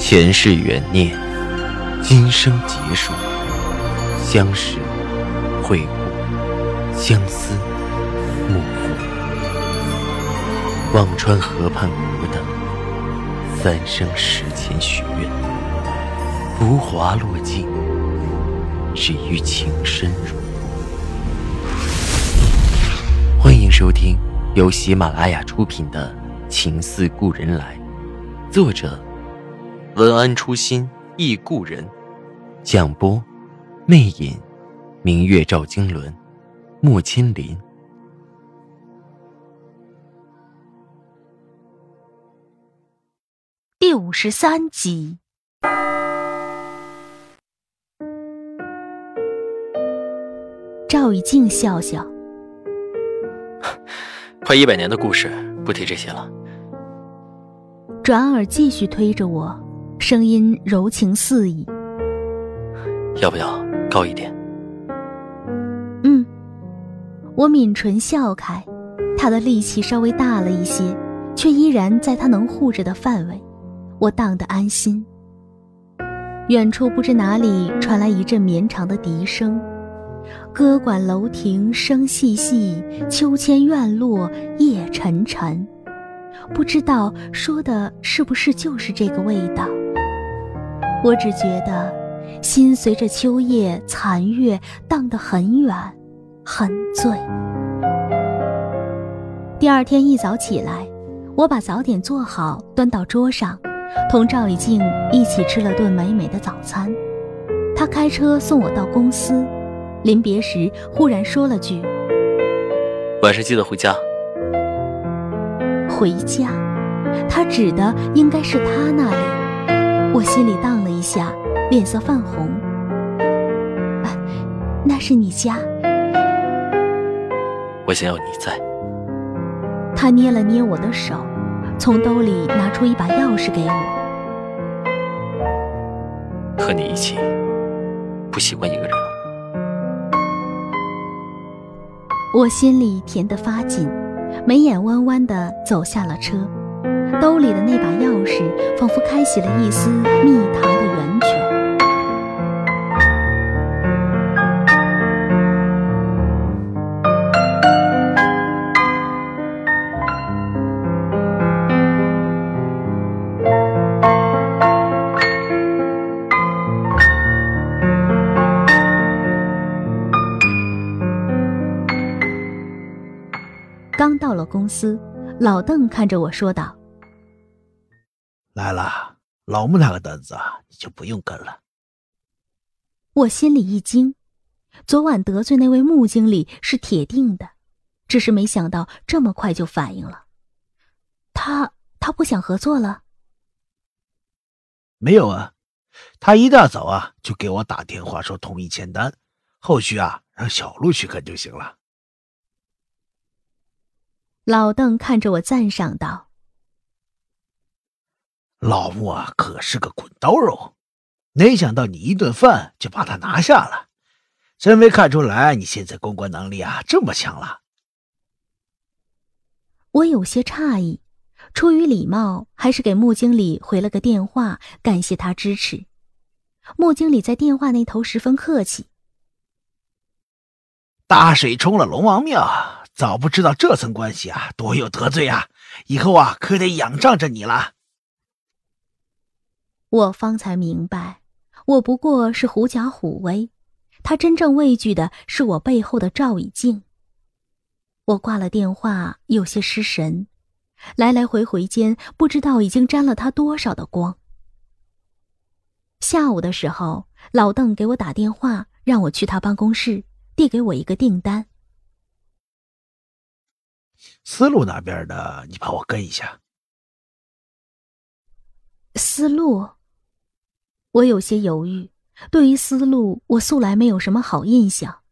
前世缘孽，今生劫数，相识、会故，相思、幕赋。忘川河畔无等，三生石前许愿，浮华落尽，只余情深入。欢迎收听由喜马拉雅出品的《情似故人来》，作者。文安初心忆故人，蒋波，魅影，明月照经纶，莫千林。第五十三集。赵以静笑笑，快一百年的故事，不提这些了。转而继续推着我。声音柔情似意，要不要高一点？嗯，我抿唇笑开，他的力气稍微大了一些，却依然在他能护着的范围，我荡得安心。远处不知哪里传来一阵绵长的笛声，歌管楼亭声细细，秋千院落夜沉沉，不知道说的是不是就是这个味道。我只觉得，心随着秋夜残月荡得很远，很醉。第二天一早起来，我把早点做好，端到桌上，同赵以静一起吃了顿美美的早餐。他开车送我到公司，临别时忽然说了句：“晚上记得回家。”回家，他指的应该是他那里。我心里荡。一下，脸色泛红。啊，那是你家。我想要你在。他捏了捏我的手，从兜里拿出一把钥匙给我。和你一起，不习惯一个人了。我心里甜得发紧，眉眼弯弯的走下了车。兜里的那把钥匙，仿佛开启了一丝蜜糖的源泉。刚到了公司，老邓看着我说道。来了，老穆那个单子啊你就不用跟了。我心里一惊，昨晚得罪那位穆经理是铁定的，只是没想到这么快就反应了。他他不想合作了？没有啊，他一大早啊就给我打电话说同意签单，后续啊让小陆去跟就行了。老邓看着我赞赏道。老穆啊，可是个滚刀肉，没想到你一顿饭就把他拿下了，真没看出来你现在公关能力啊这么强了。我有些诧异，出于礼貌，还是给穆经理回了个电话，感谢他支持。穆经理在电话那头十分客气：“大水冲了龙王庙，早不知道这层关系啊多有得罪啊，以后啊可得仰仗着你了。”我方才明白，我不过是狐假虎威，他真正畏惧的是我背后的赵以静。我挂了电话，有些失神，来来回回间不知道已经沾了他多少的光。下午的时候，老邓给我打电话，让我去他办公室，递给我一个订单。思路那边的，你帮我跟一下。思路。我有些犹豫，对于思路，我素来没有什么好印象。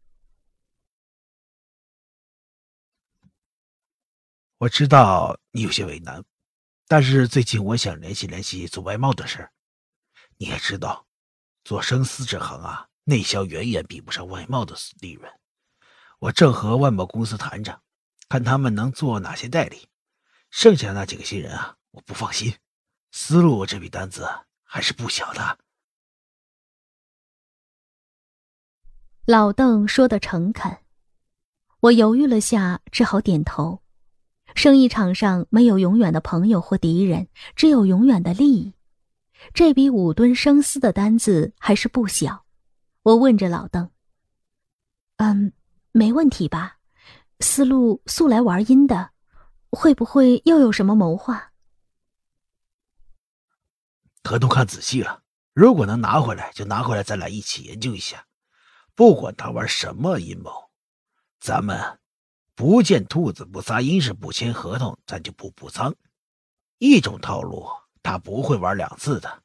我知道你有些为难，但是最近我想联系联系做外贸的事。你也知道，做生丝这行啊，内销远远比不上外贸的利润。我正和外贸公司谈着，看他们能做哪些代理。剩下那几个新人啊，我不放心。思路这笔单子。还是不小的。老邓说的诚恳，我犹豫了下，只好点头。生意场上没有永远的朋友或敌人，只有永远的利益。这笔五吨生丝的单子还是不小。我问着老邓：“嗯，没问题吧？思路素来玩阴的，会不会又有什么谋划？”合同看仔细了，如果能拿回来，就拿回来，咱俩一起研究一下。不管他玩什么阴谋，咱们不见兔子不撒鹰，是不签合同，咱就不补仓。一种套路，他不会玩两次的。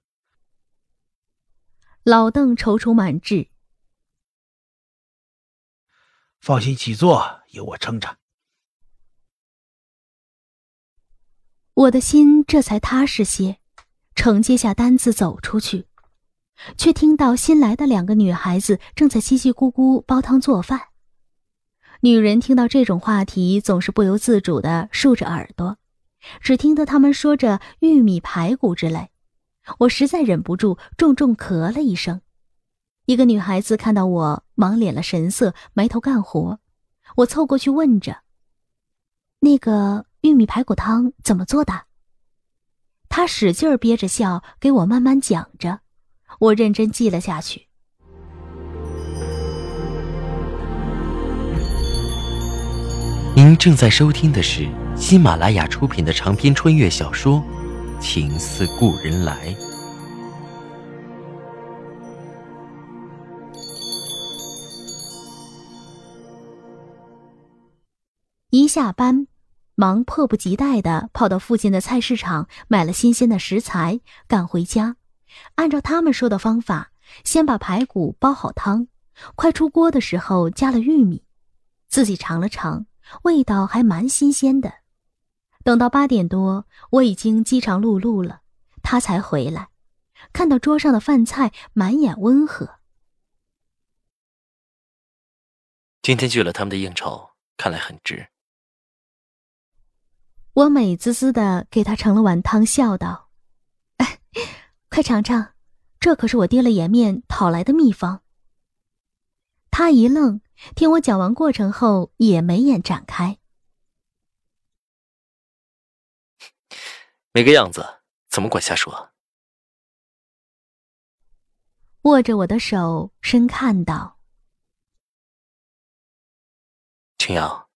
老邓踌躇满志，放心起坐，有我撑着。我的心这才踏实些，承接下单子走出去。却听到新来的两个女孩子正在叽叽咕咕煲汤做饭。女人听到这种话题，总是不由自主的竖着耳朵，只听得她们说着玉米排骨之类。我实在忍不住，重重咳了一声。一个女孩子看到我，忙敛了神色，埋头干活。我凑过去问着：“那个玉米排骨汤怎么做的？”她使劲憋着笑，给我慢慢讲着。我认真记了下去。您正在收听的是喜马拉雅出品的长篇穿越小说《情似故人来》。一下班，忙迫不及待的跑到附近的菜市场买了新鲜的食材，赶回家。按照他们说的方法，先把排骨煲好汤，快出锅的时候加了玉米，自己尝了尝，味道还蛮新鲜的。等到八点多，我已经饥肠辘辘了，他才回来，看到桌上的饭菜，满眼温和。今天拒了他们的应酬，看来很值。我美滋滋的给他盛了碗汤，笑道。快尝尝，这可是我爹了颜面讨来的秘方。他一愣，听我讲完过程后，也眉眼展开。没个样子，怎么管瞎说？握着我的手，深看道：“青阳，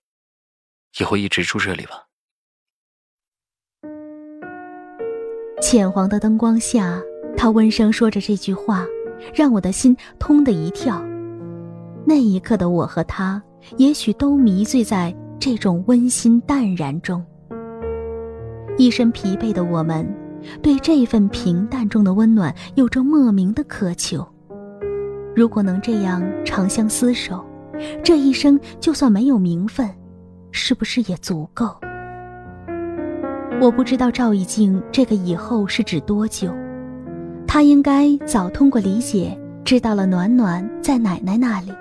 以后一直住这里吧。”浅黄的灯光下，他温声说着这句话，让我的心通的一跳。那一刻的我和他，也许都迷醉在这种温馨淡然中。一身疲惫的我们，对这份平淡中的温暖有着莫名的渴求。如果能这样长相厮守，这一生就算没有名分，是不是也足够？我不知道赵以静这个以后是指多久，他应该早通过理解知道了暖暖在奶奶那里，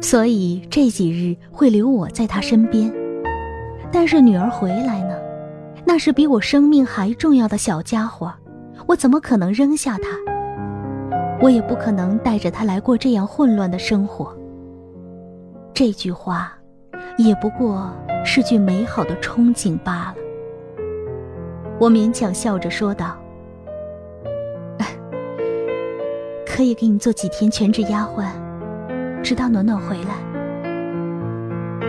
所以这几日会留我在他身边。但是女儿回来呢，那是比我生命还重要的小家伙，我怎么可能扔下他？我也不可能带着他来过这样混乱的生活。这句话，也不过是句美好的憧憬罢了。我勉强笑着说道：“可以给你做几天全职丫鬟，直到暖暖回来。”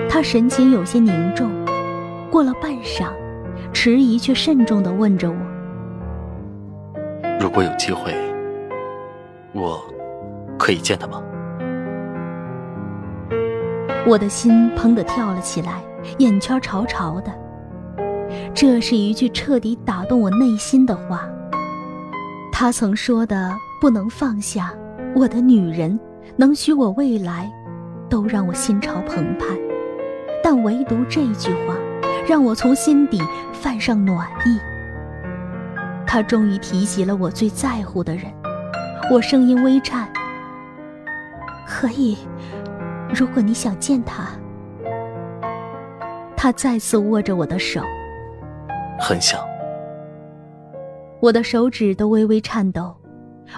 他神情有些凝重，过了半晌，迟疑却慎重的问着我：“如果有机会，我可以见他吗？”我的心砰的跳了起来，眼圈潮潮的。这是一句彻底打动我内心的话。他曾说的“不能放下我的女人，能许我未来”，都让我心潮澎湃。但唯独这句话，让我从心底泛上暖意。他终于提及了我最在乎的人，我声音微颤：“可以，如果你想见他。”他再次握着我的手。很想。我的手指都微微颤抖。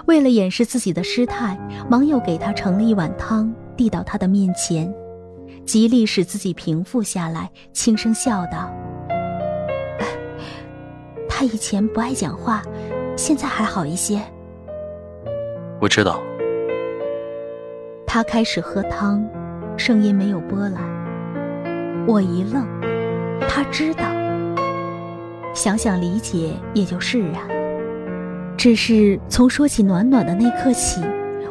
为了掩饰自己的失态，忙又给他盛了一碗汤，递到他的面前，极力使自己平复下来，轻声笑道：“他以前不爱讲话，现在还好一些。”我知道。他开始喝汤，声音没有波澜。我一愣，他知道。想想理解也就释然。只是从说起暖暖的那刻起，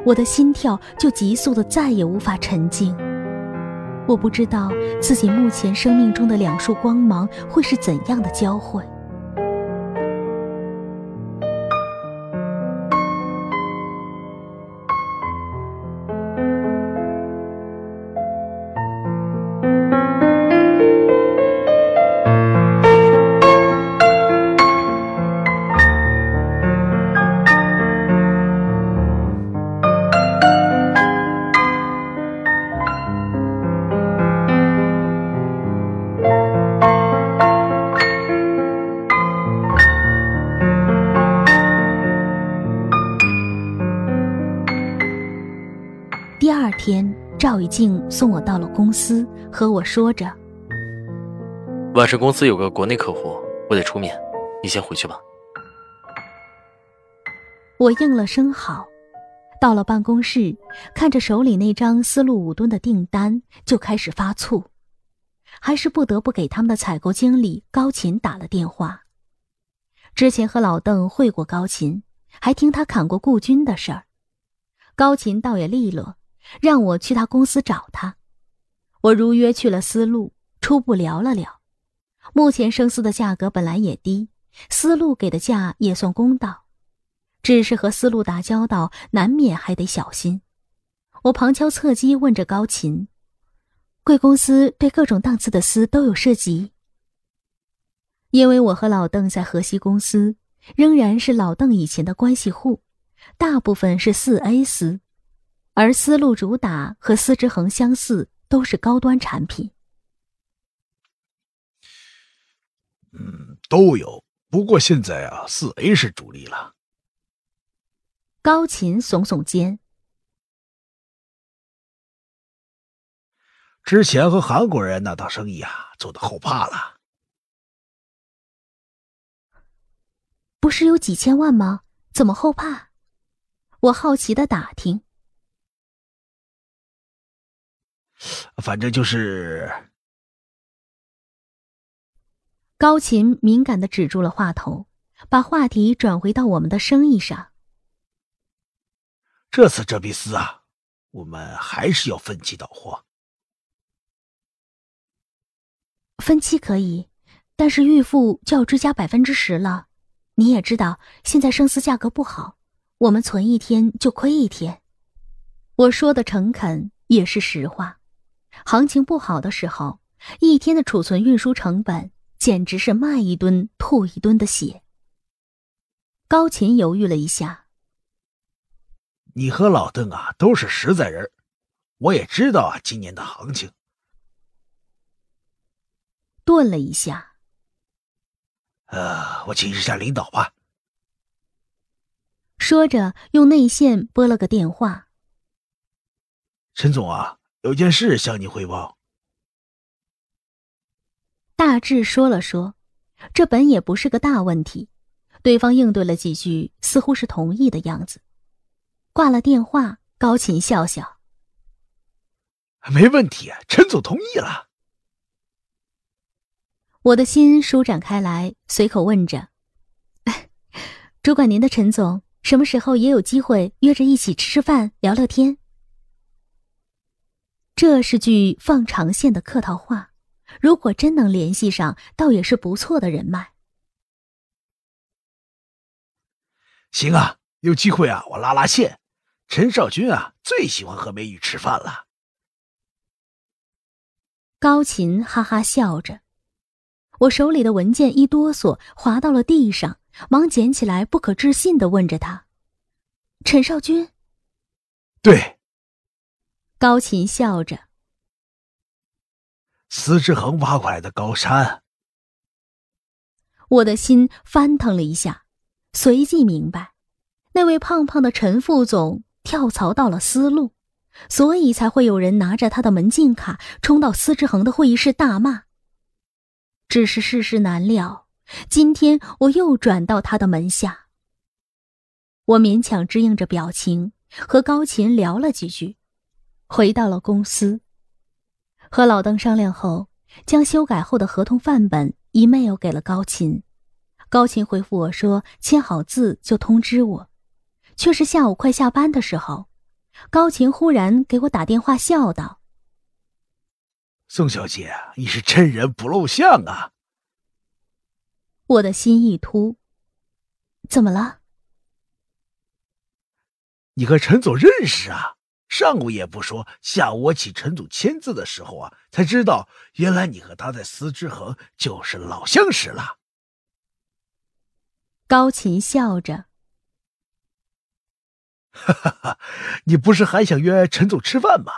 我的心跳就急速的再也无法沉静。我不知道自己目前生命中的两束光芒会是怎样的交汇。天，赵雨静送我到了公司，和我说着：“晚上公司有个国内客户，我得出面，你先回去吧。”我应了声好，到了办公室，看着手里那张思路五吨的订单，就开始发醋，还是不得不给他们的采购经理高琴打了电话。之前和老邓会过高琴，还听他侃过顾军的事儿，高琴倒也利落。让我去他公司找他，我如约去了丝路，初步聊了聊。目前生丝的价格本来也低，丝路给的价也算公道，只是和丝路打交道，难免还得小心。我旁敲侧击问着高琴：“贵公司对各种档次的丝都有涉及？”因为我和老邓在河西公司，仍然是老邓以前的关系户，大部分是四 A 丝。而丝路主打和丝之恒相似，都是高端产品。嗯，都有。不过现在啊，四 A 是主力了。高琴耸耸肩。之前和韩国人那档生意啊，做的后怕了。不是有几千万吗？怎么后怕？我好奇的打听。反正就是，高琴敏感的止住了话头，把话题转回到我们的生意上。这次这笔丝啊，我们还是要分期到货。分期可以，但是预付就要追加百分之十了。你也知道，现在生丝价格不好，我们存一天就亏一天。我说的诚恳，也是实话。行情不好的时候，一天的储存运输成本简直是卖一吨吐一吨的血。高琴犹豫了一下：“你和老邓啊，都是实在人，我也知道啊，今年的行情。”顿了一下：“呃，我请示下领导吧。”说着，用内线拨了个电话：“陈总啊。”有件事向你汇报。大致说了说，这本也不是个大问题。对方应对了几句，似乎是同意的样子。挂了电话，高琴笑笑：“没问题，陈总同意了。”我的心舒展开来，随口问着：“主管您的陈总，什么时候也有机会约着一起吃吃饭、聊聊天？”这是句放长线的客套话，如果真能联系上，倒也是不错的人脉。行啊，有机会啊，我拉拉线。陈少君啊，最喜欢和美女吃饭了。高琴哈哈笑着，我手里的文件一哆嗦，滑到了地上，忙捡起来，不可置信的问着他：“陈少君？”对。高琴笑着，司之恒挖过来的高山。我的心翻腾了一下，随即明白，那位胖胖的陈副总跳槽到了丝路，所以才会有人拿着他的门禁卡冲到司之恒的会议室大骂。只是世事难料，今天我又转到他的门下。我勉强支应着表情，和高琴聊了几句，回到了公司。和老邓商量后，将修改后的合同范本 email 给了高琴。高琴回复我说：“签好字就通知我。”却是下午快下班的时候，高琴忽然给我打电话，笑道：“宋小姐，你是真人不露相啊！”我的心一突，怎么了？你和陈总认识啊？上午也不说，下午我请陈总签字的时候啊，才知道原来你和他在思之恒就是老相识了。高琴笑着，哈哈哈，你不是还想约陈总吃饭吗？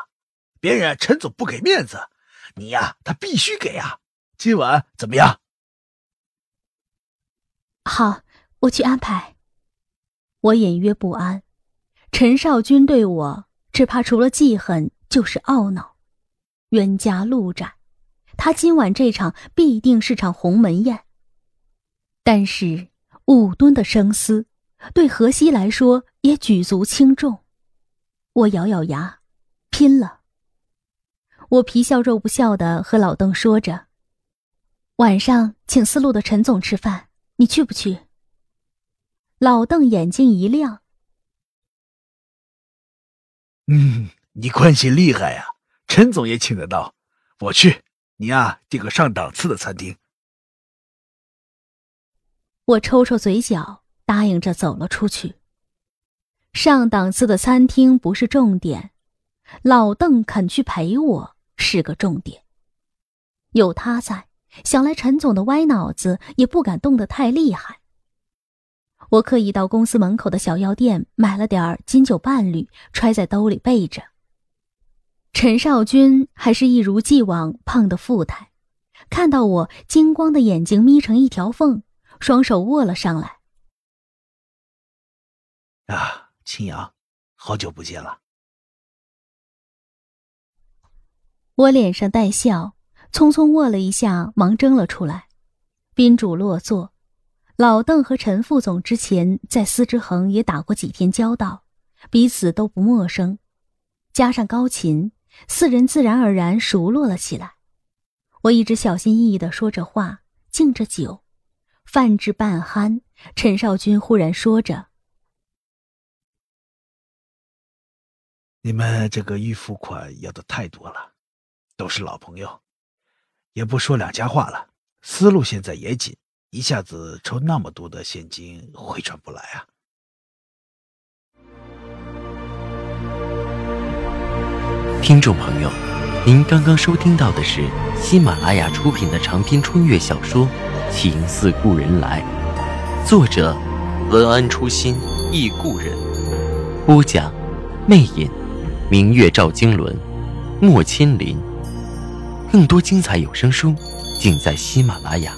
别人陈总不给面子，你呀，他必须给啊！今晚怎么样？好，我去安排。我隐约不安。陈少君对我，只怕除了记恨就是懊恼。冤家路窄，他今晚这场必定是场鸿门宴。但是五吨的生丝，对荷西来说也举足轻重。我咬咬牙，拼了。我皮笑肉不笑的和老邓说着：“晚上请思路的陈总吃饭，你去不去？”老邓眼睛一亮。嗯，你关系厉害呀，陈总也请得到，我去。你呀，订个上档次的餐厅。我抽抽嘴角，答应着走了出去。上档次的餐厅不是重点，老邓肯去陪我是个重点。有他在，想来陈总的歪脑子也不敢动得太厉害。我刻意到公司门口的小药店买了点金酒伴侣，揣在兜里备着。陈少君还是一如既往胖的富态，看到我，金光的眼睛眯成一条缝，双手握了上来。啊，青阳，好久不见了。我脸上带笑，匆匆握了一下，忙争了出来。宾主落座。老邓和陈副总之前在司之恒也打过几天交道，彼此都不陌生。加上高琴，四人自然而然熟络了起来。我一直小心翼翼的说着话，敬着酒，饭至半酣，陈少君忽然说着：“你们这个预付款要的太多了，都是老朋友，也不说两家话了。思路现在也紧。”一下子抽那么多的现金回转不来啊！听众朋友，您刚刚收听到的是喜马拉雅出品的长篇穿越小说《情似故人来》，作者文安初心忆故人，播讲魅影，明月照经纶，莫千林。更多精彩有声书尽在喜马拉雅。